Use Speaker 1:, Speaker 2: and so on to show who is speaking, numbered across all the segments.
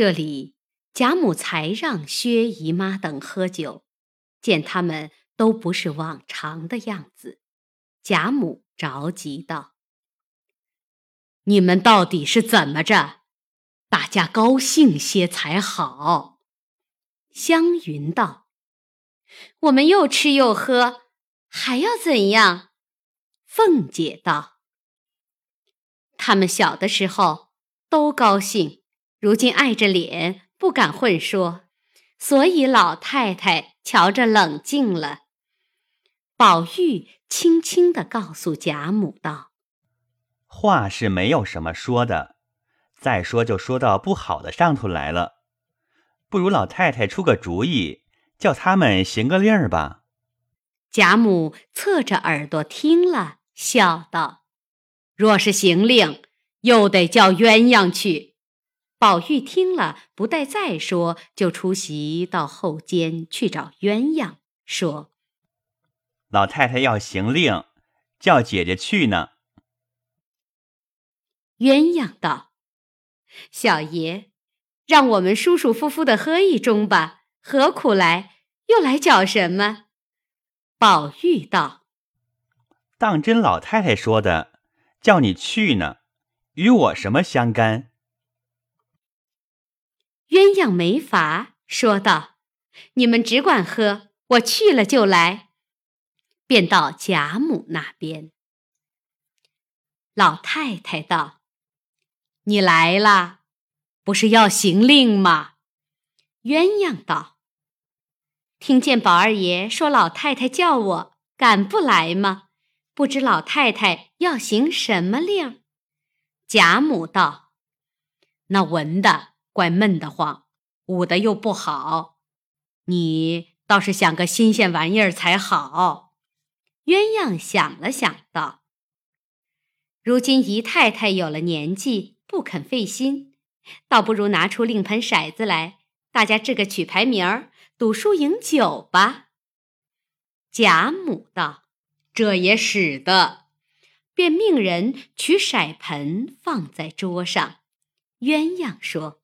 Speaker 1: 这里，贾母才让薛姨妈等喝酒，见他们都不是往常的样子，贾母着急道：“你们到底是怎么着？大家高兴些才好。”湘云道：“我们又吃又喝，还要怎样？”凤姐道：“他们小的时候都高兴。”如今碍着脸不敢混说，所以老太太瞧着冷静了。宝玉轻轻的告诉贾母道：“
Speaker 2: 话是没有什么说的，再说就说到不好的上头来了。不如老太太出个主意，叫他们行个令儿吧。”
Speaker 1: 贾母侧着耳朵听了，笑道：“若是行令，又得叫鸳鸯去。”宝玉听了，不待再说，就出席到后间去找鸳鸯，说：“
Speaker 2: 老太太要行令，叫姐姐去呢。”
Speaker 1: 鸳鸯道：“小爷，让我们舒舒服服的喝一盅吧，何苦来？又来搅什么？”宝玉道：“
Speaker 2: 当真老太太说的，叫你去呢，与我什么相干？”
Speaker 1: 鸳鸯没法，说道：“你们只管喝，我去了就来。”便到贾母那边。老太太道：“你来了，不是要行令吗？”鸳鸯道：“听见宝二爷说老太太叫我，敢不来吗？不知老太太要行什么令？”贾母道：“那文的。”怪闷得慌，舞的又不好，你倒是想个新鲜玩意儿才好。鸳鸯想了想，道：“如今姨太太有了年纪，不肯费心，倒不如拿出令盆骰子来，大家制个曲牌名儿，赌输赢酒吧。”贾母道：“这也使得。”便命人取骰盆放在桌上。鸳鸯说。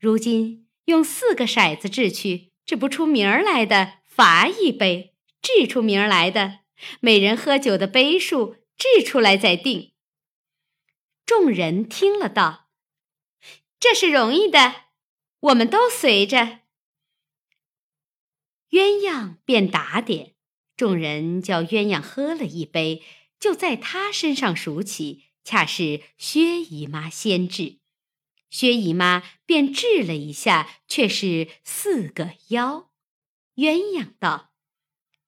Speaker 1: 如今用四个骰子掷去，掷不出名儿来的罚一杯；掷出名儿来的，每人喝酒的杯数掷出来再定。众人听了道：“这是容易的，我们都随着。”鸳鸯便打点，众人叫鸳鸯喝了一杯，就在他身上数起，恰是薛姨妈先掷。薛姨妈便掷了一下，却是四个幺。鸳鸯道：“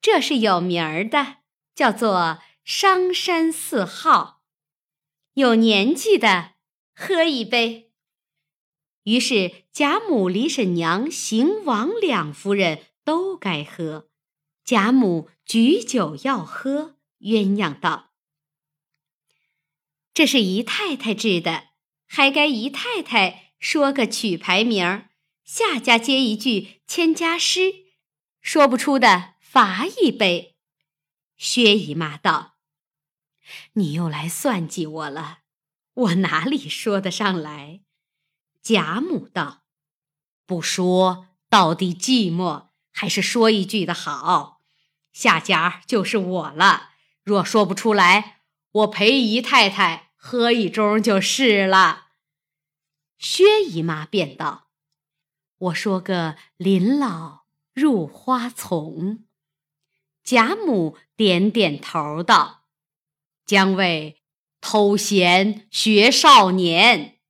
Speaker 1: 这是有名儿的，叫做商山四号。有年纪的，喝一杯。”于是贾母、李婶娘、邢王两夫人都该喝。贾母举酒要喝，鸳鸯道：“这是姨太太制的。”还该姨太太说个曲牌名儿，下家接一句千家诗，说不出的罚一杯。薛姨妈道：“你又来算计我了，我哪里说得上来？”贾母道：“不说到底寂寞，还是说一句的好。下家就是我了，若说不出来，我陪姨太太。”喝一盅就是了。薛姨妈便道：“我说个林老入花丛。”贾母点点头道：“将为偷闲学少年。”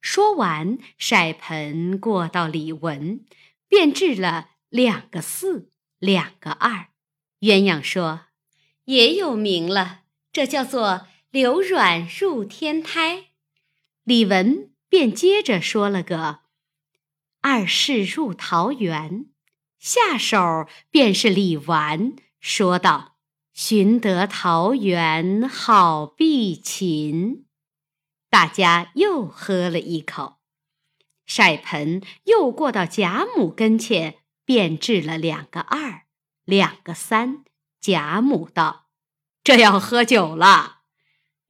Speaker 1: 说完，筛盆过到李文，便掷了两个四，两个二。鸳鸯说：“也有名了，这叫做。”流软入天胎，李文便接着说了个二世入桃源，下手便是李纨说道：“寻得桃源好避秦。”大家又喝了一口，筛盆又过到贾母跟前，便掷了两个二，两个三。贾母道：“这要喝酒了。”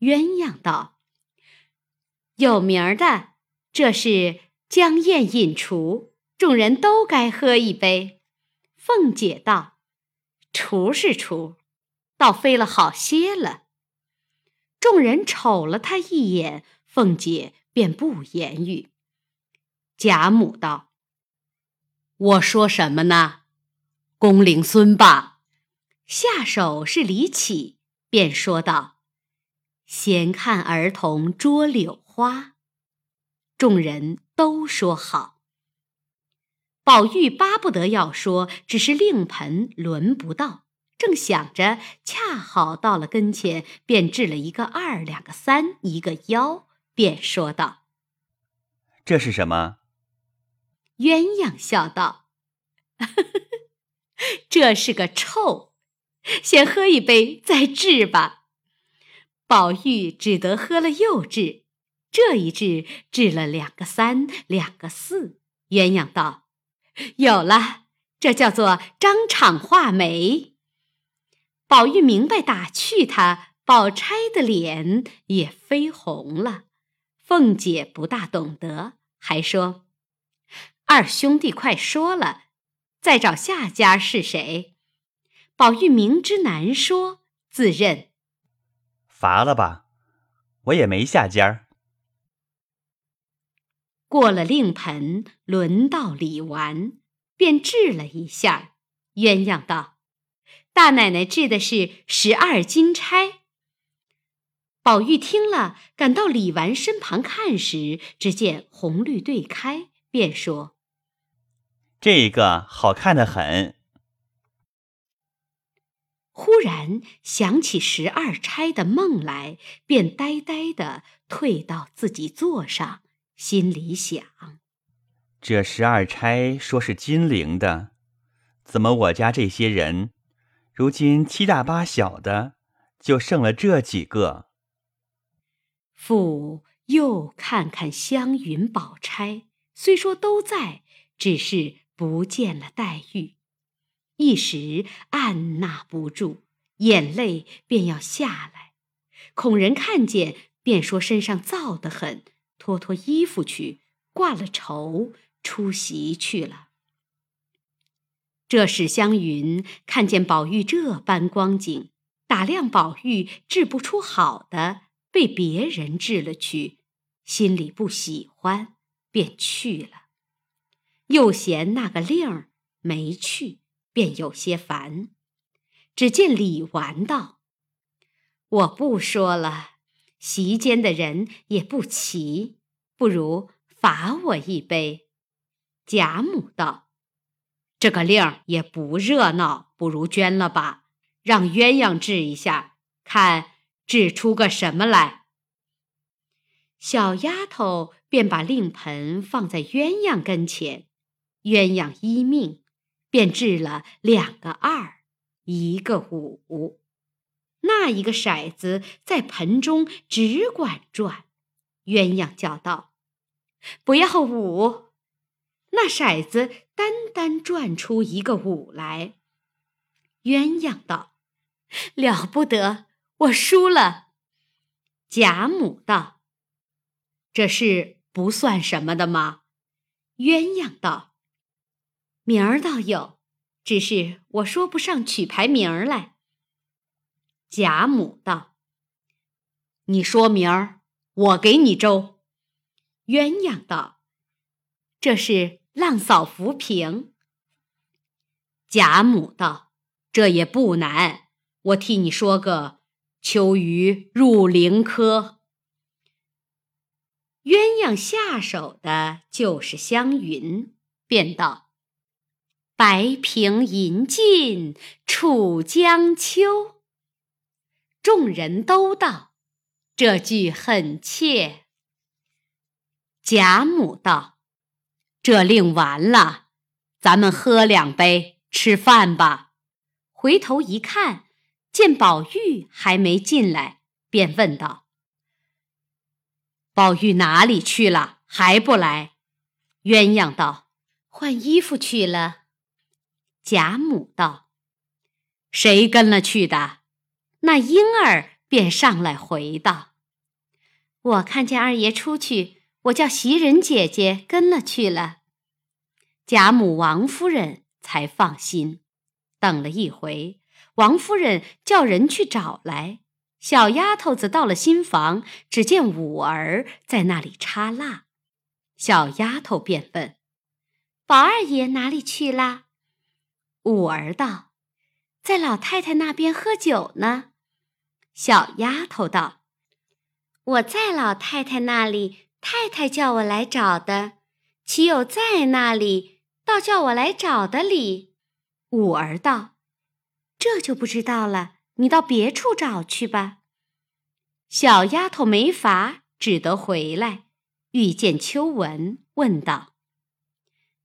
Speaker 1: 鸳鸯道：“有名儿的，这是江宴饮厨，众人都该喝一杯。凤姐道：“厨是厨，倒飞了好些了。”众人瞅了他一眼，凤姐便不言语。贾母道：“我说什么呢？公龄孙吧。”下手是李启，便说道：“闲看儿童捉柳花。”众人都说好。宝玉巴不得要说，只是令盆轮不到。正想着，恰好到了跟前，便掷了一个二，两个三，一个幺，便说道：“
Speaker 2: 这是什么？”
Speaker 1: 鸳鸯笑道：“这是个臭，先喝一杯再治吧。”宝玉只得喝了又治。这一治，治了两个三，两个四。鸳鸯道：“有了，这叫做张敞画眉。”宝玉明白打趣他，宝钗的脸也绯红了。凤姐不大懂得，还说：“二兄弟快说了，再找下家是谁？”宝玉明知难说，自认
Speaker 2: 罚了吧，我也没下家。
Speaker 1: 过了令盆，轮到李纨，便治了一下。鸳鸯道：“大奶奶治的是十二金钗。”宝玉听了，赶到李纨身旁看时，只见红绿对开，便说：“
Speaker 2: 这个好看的很。”
Speaker 1: 忽然想起十二钗的梦来，便呆呆的退到自己座上。心里想：
Speaker 2: 这十二钗说是金陵的，怎么我家这些人，如今七大八小的，就剩了这几个？
Speaker 1: 父又看看湘云、宝钗，虽说都在，只是不见了黛玉，一时按捺不住，眼泪便要下来。恐人看见，便说身上燥得很。脱脱衣服去，挂了绸，出席去了。这史湘云看见宝玉这般光景，打量宝玉治不出好的，被别人治了去，心里不喜欢，便去了。又嫌那个令儿没去，便有些烦。只见李纨道：“我不说了。”席间的人也不齐，不如罚我一杯。贾母道：“这个令儿也不热闹，不如捐了吧，让鸳鸯治一下，看治出个什么来。”小丫头便把令盆放在鸳鸯跟前，鸳鸯依命，便治了两个二，一个五。那一个骰子在盆中只管转，鸳鸯叫道：“不要五！”那骰子单单转出一个五来。鸳鸯道：“了不得，我输了。”贾母道：“这是不算什么的吗？”鸳鸯道：“名儿倒有，只是我说不上曲牌名儿来。”贾母道：“你说明儿，我给你粥。”鸳鸯道：“这是浪扫浮萍。”贾母道：“这也不难，我替你说个秋鱼入灵科。”鸳鸯下手的就是湘云，便道：“白萍银尽楚江秋。”众人都道：“这句很切。”贾母道：“这令完了，咱们喝两杯，吃饭吧。”回头一看，见宝玉还没进来，便问道：“宝玉哪里去了？还不来？”鸳鸯道：“换衣服去了。”贾母道：“谁跟了去的？”那婴儿便上来回道：“我看见二爷出去，我叫袭人姐姐跟了去了。贾母、王夫人才放心。等了一回，王夫人叫人去找来。小丫头子到了新房，只见五儿在那里插蜡。小丫头便问：“宝二爷哪里去啦？”五儿道：“在老太太那边喝酒呢。”小丫头道：“我在老太太那里，太太叫我来找的，岂有在那里倒叫我来找的理？”五儿道：“这就不知道了。”你到别处找去吧。小丫头没法，只得回来，遇见秋文，问道：“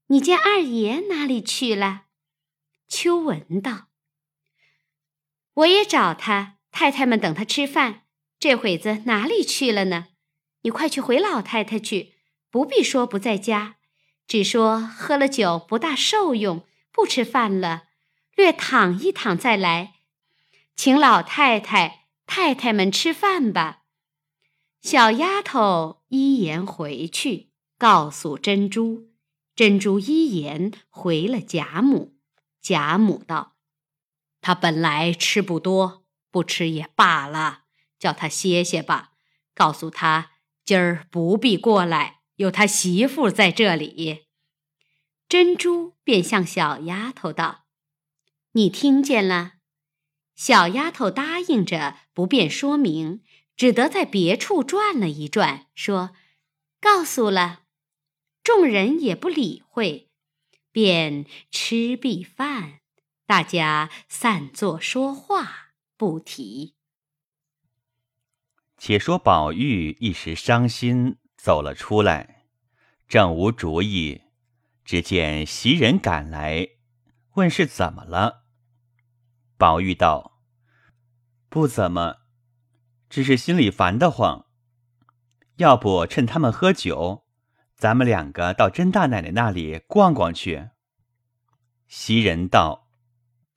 Speaker 1: 你见二爷哪里去了？”秋文道：“我也找他，太太们等他吃饭，这会子哪里去了呢？你快去回老太太去，不必说不在家，只说喝了酒不大受用，不吃饭了，略躺一躺再来。”请老太太、太太们吃饭吧。小丫头依言回去，告诉珍珠。珍珠依言回了贾母。贾母道：“他本来吃不多，不吃也罢了，叫他歇歇吧。告诉他今儿不必过来，有他媳妇在这里。”珍珠便向小丫头道：“你听见了？”小丫头答应着，不便说明，只得在别处转了一转，说：“告诉了。”众人也不理会，便吃毕饭，大家散坐说话，不提。
Speaker 2: 且说宝玉一时伤心，走了出来，正无主意，只见袭人赶来，问是怎么了。宝玉道：“不怎么，只是心里烦得慌。要不趁他们喝酒，咱们两个到甄大奶奶那里逛逛去。”袭人道：“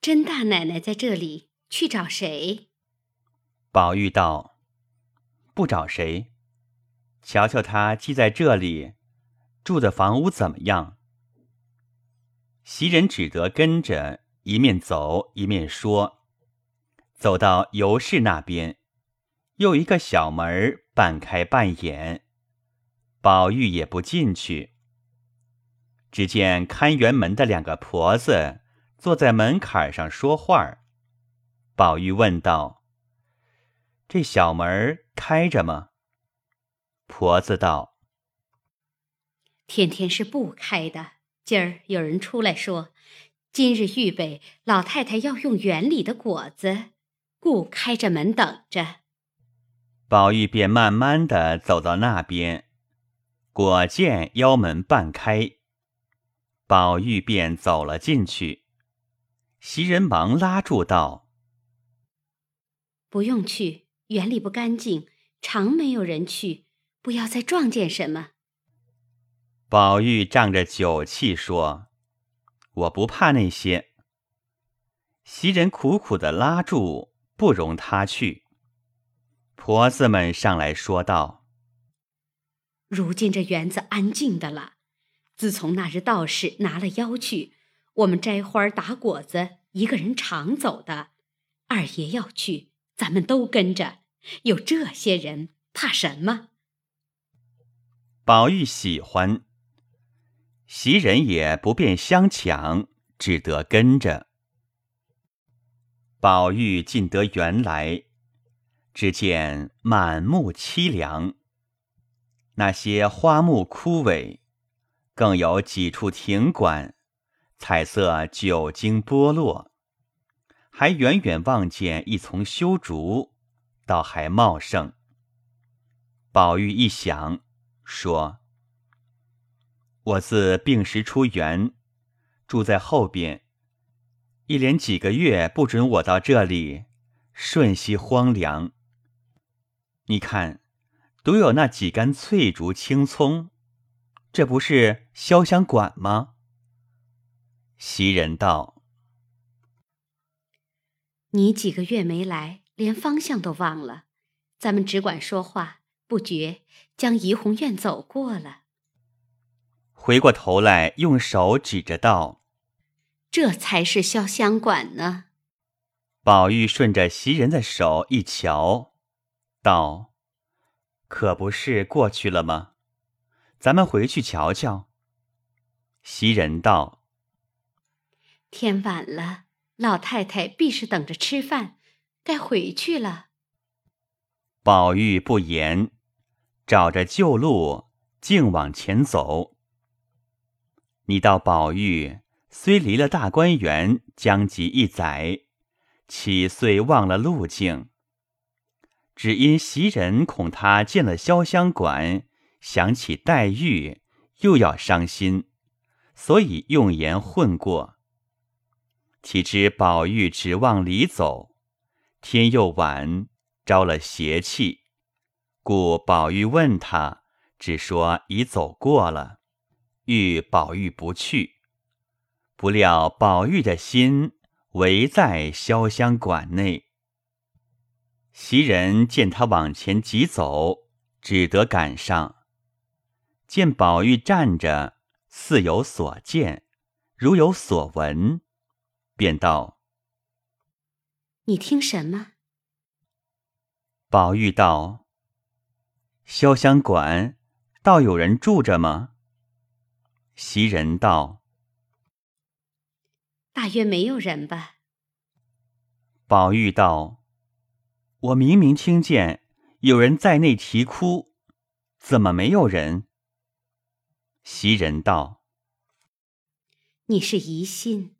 Speaker 1: 甄大奶奶在这里，去找谁？”
Speaker 2: 宝玉道：“不找谁，瞧瞧他既在这里，住的房屋怎么样？”袭人只得跟着。一面走一面说，走到尤氏那边，又一个小门半开半掩，宝玉也不进去。只见看园门的两个婆子坐在门槛上说话宝玉问道：“这小门开着吗？”婆子道：“
Speaker 1: 天天是不开的。今儿有人出来说。”今日预备，老太太要用园里的果子，故开着门等着。
Speaker 2: 宝玉便慢慢的走到那边，果见腰门半开，宝玉便走了进去。袭人忙拉住道：“
Speaker 1: 不用去，园里不干净，常没有人去，不要再撞见什么。”
Speaker 2: 宝玉仗着酒气说。我不怕那些。袭人苦苦的拉住，不容他去。婆子们上来说道：“
Speaker 1: 如今这园子安静的了。自从那日道士拿了妖去，我们摘花打果子，一个人常走的。二爷要去，咱们都跟着。有这些人，怕什么？”
Speaker 2: 宝玉喜欢。袭人也不便相抢，只得跟着。宝玉进得园来，只见满目凄凉，那些花木枯萎，更有几处亭馆，彩色久经剥落，还远远望见一丛修竹，倒还茂盛。宝玉一想，说。我自病时出园，住在后边，一连几个月不准我到这里，瞬息荒凉。你看，独有那几竿翠竹青葱，这不是潇湘馆吗？袭人道：“
Speaker 1: 你几个月没来，连方向都忘了，咱们只管说话，不觉将怡红院走过了。
Speaker 2: 回过头来，用手指着道：“
Speaker 1: 这才是潇湘馆呢。”
Speaker 3: 宝玉顺着袭人的手一瞧，道：“可不是过去了吗？咱们回去瞧瞧。”袭人道：“
Speaker 1: 天晚了，老太太必是等着吃饭，该回去了。”
Speaker 2: 宝玉不言，找着旧路，径往前走。你道宝玉虽离了大观园将及一载，岂遂忘了路径？只因袭人恐他见了潇湘馆，想起黛玉，又要伤心，所以用言混过。岂知宝玉直往里走，天又晚，招了邪气，故宝玉问他，只说已走过了。欲宝玉不去，不料宝玉的心唯在潇湘馆内。袭人见他往前急走，只得赶上。见宝玉站着，似有所见，如有所闻，便道：“
Speaker 1: 你听什么？”
Speaker 2: 宝玉道：“潇湘馆，倒有人住着吗？”袭人道：“
Speaker 1: 大约没有人吧。”
Speaker 2: 宝玉道：“我明明听见有人在内啼哭，怎么没有人？”袭人道：“
Speaker 1: 你是疑心，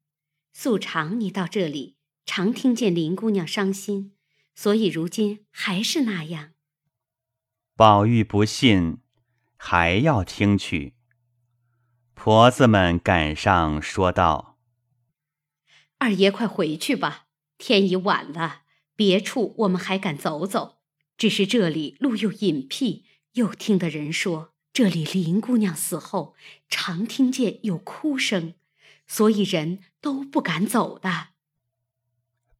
Speaker 1: 素常你到这里常听见林姑娘伤心，所以如今还是那样。”
Speaker 2: 宝玉不信，还要听去。婆子们赶上，说道：“
Speaker 1: 二爷快回去吧，天已晚了。别处我们还敢走走，只是这里路又隐僻，又听得人说这里林姑娘死后，常听见有哭声，所以人都不敢走的。”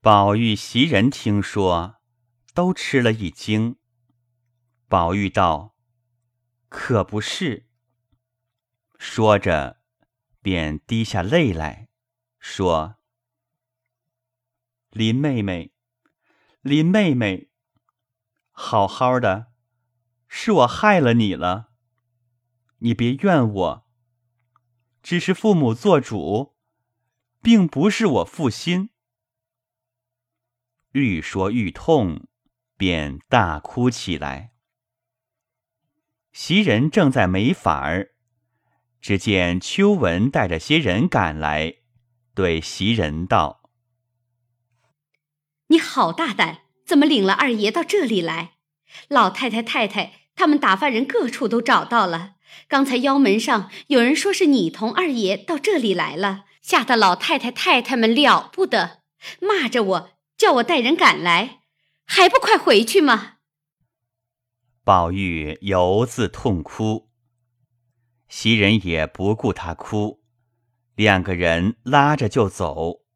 Speaker 2: 宝玉、袭人听说，都吃了一惊。宝玉道：“可不是。”说着，便滴下泪来，说：“林妹妹，林妹妹，好好的，是我害了你了，你别怨我。只是父母做主，并不是我负心。”愈说愈痛，便大哭起来。袭人正在没法儿。只见秋文带着些人赶来，对袭人道：“
Speaker 1: 你好大胆，怎么领了二爷到这里来？老太太、太太他们打发人各处都找到了。刚才腰门上有人说是你同二爷到这里来了，吓得老太太、太太们了不得，骂着我，叫我带人赶来，还不快回去吗？”
Speaker 2: 宝玉犹自痛哭。袭人也不顾他哭，两个人拉着就走，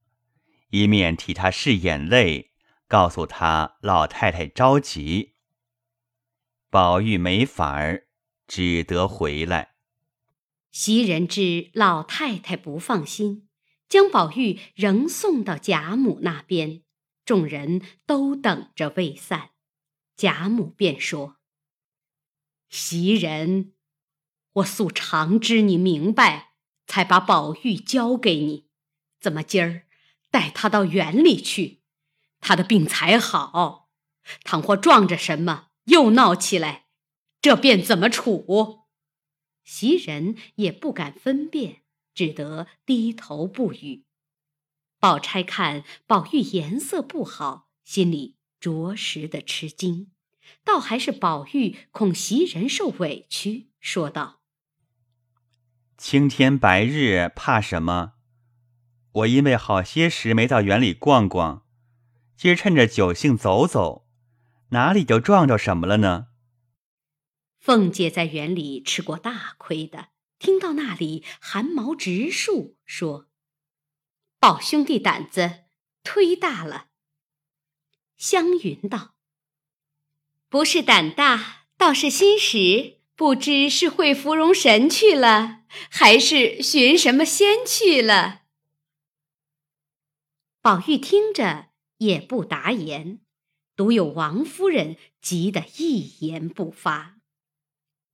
Speaker 2: 一面替他拭眼泪，告诉他老太太着急。宝玉没法儿，只得回来。
Speaker 1: 袭人知老太太不放心，将宝玉仍送到贾母那边，众人都等着未散。贾母便说：“袭人。”我素常知你明白，才把宝玉交给你。怎么今儿带他到园里去？他的病才好，倘或撞着什么又闹起来，这便怎么处？袭人也不敢分辨，只得低头不语。宝钗看宝玉颜色不好，心里着实的吃惊，倒还是宝玉恐袭人受委屈，说道。
Speaker 2: 青天白日怕什么？我因为好些时没到园里逛逛，今儿趁着酒兴走走，哪里就撞着什么了呢？
Speaker 1: 凤姐在园里吃过大亏的，听到那里寒毛直竖，说：“宝兄弟胆子忒大了。”湘云道：“不是胆大。”倒是心实，不知是会芙蓉神去了，还是寻什么仙去了。宝玉听着也不答言，独有王夫人急得一言不发。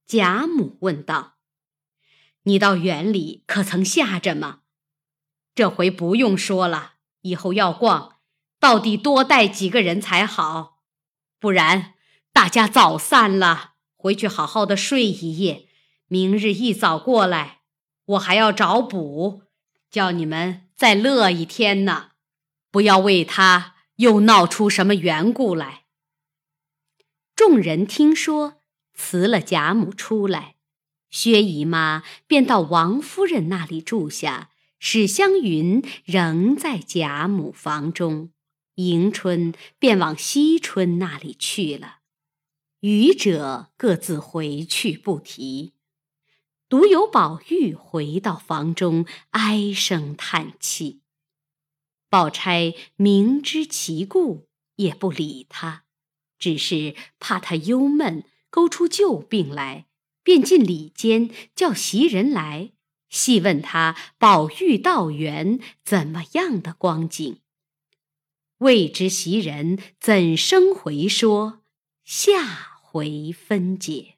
Speaker 1: 贾母问道：“你到园里可曾吓着吗？这回不用说了，以后要逛，到底多带几个人才好，不然大家早散了。”回去好好的睡一夜，明日一早过来，我还要找补，叫你们再乐一天呢。不要为他又闹出什么缘故来。众人听说，辞了贾母出来，薛姨妈便到王夫人那里住下，史湘云仍在贾母房中，迎春便往惜春那里去了。余者各自回去不提，独有宝玉回到房中，唉声叹气。宝钗明知其故，也不理他，只是怕他忧闷，勾出旧病来，便进里间叫袭人来细问他宝玉道园怎么样的光景。未知袭人怎生回说。下回分解。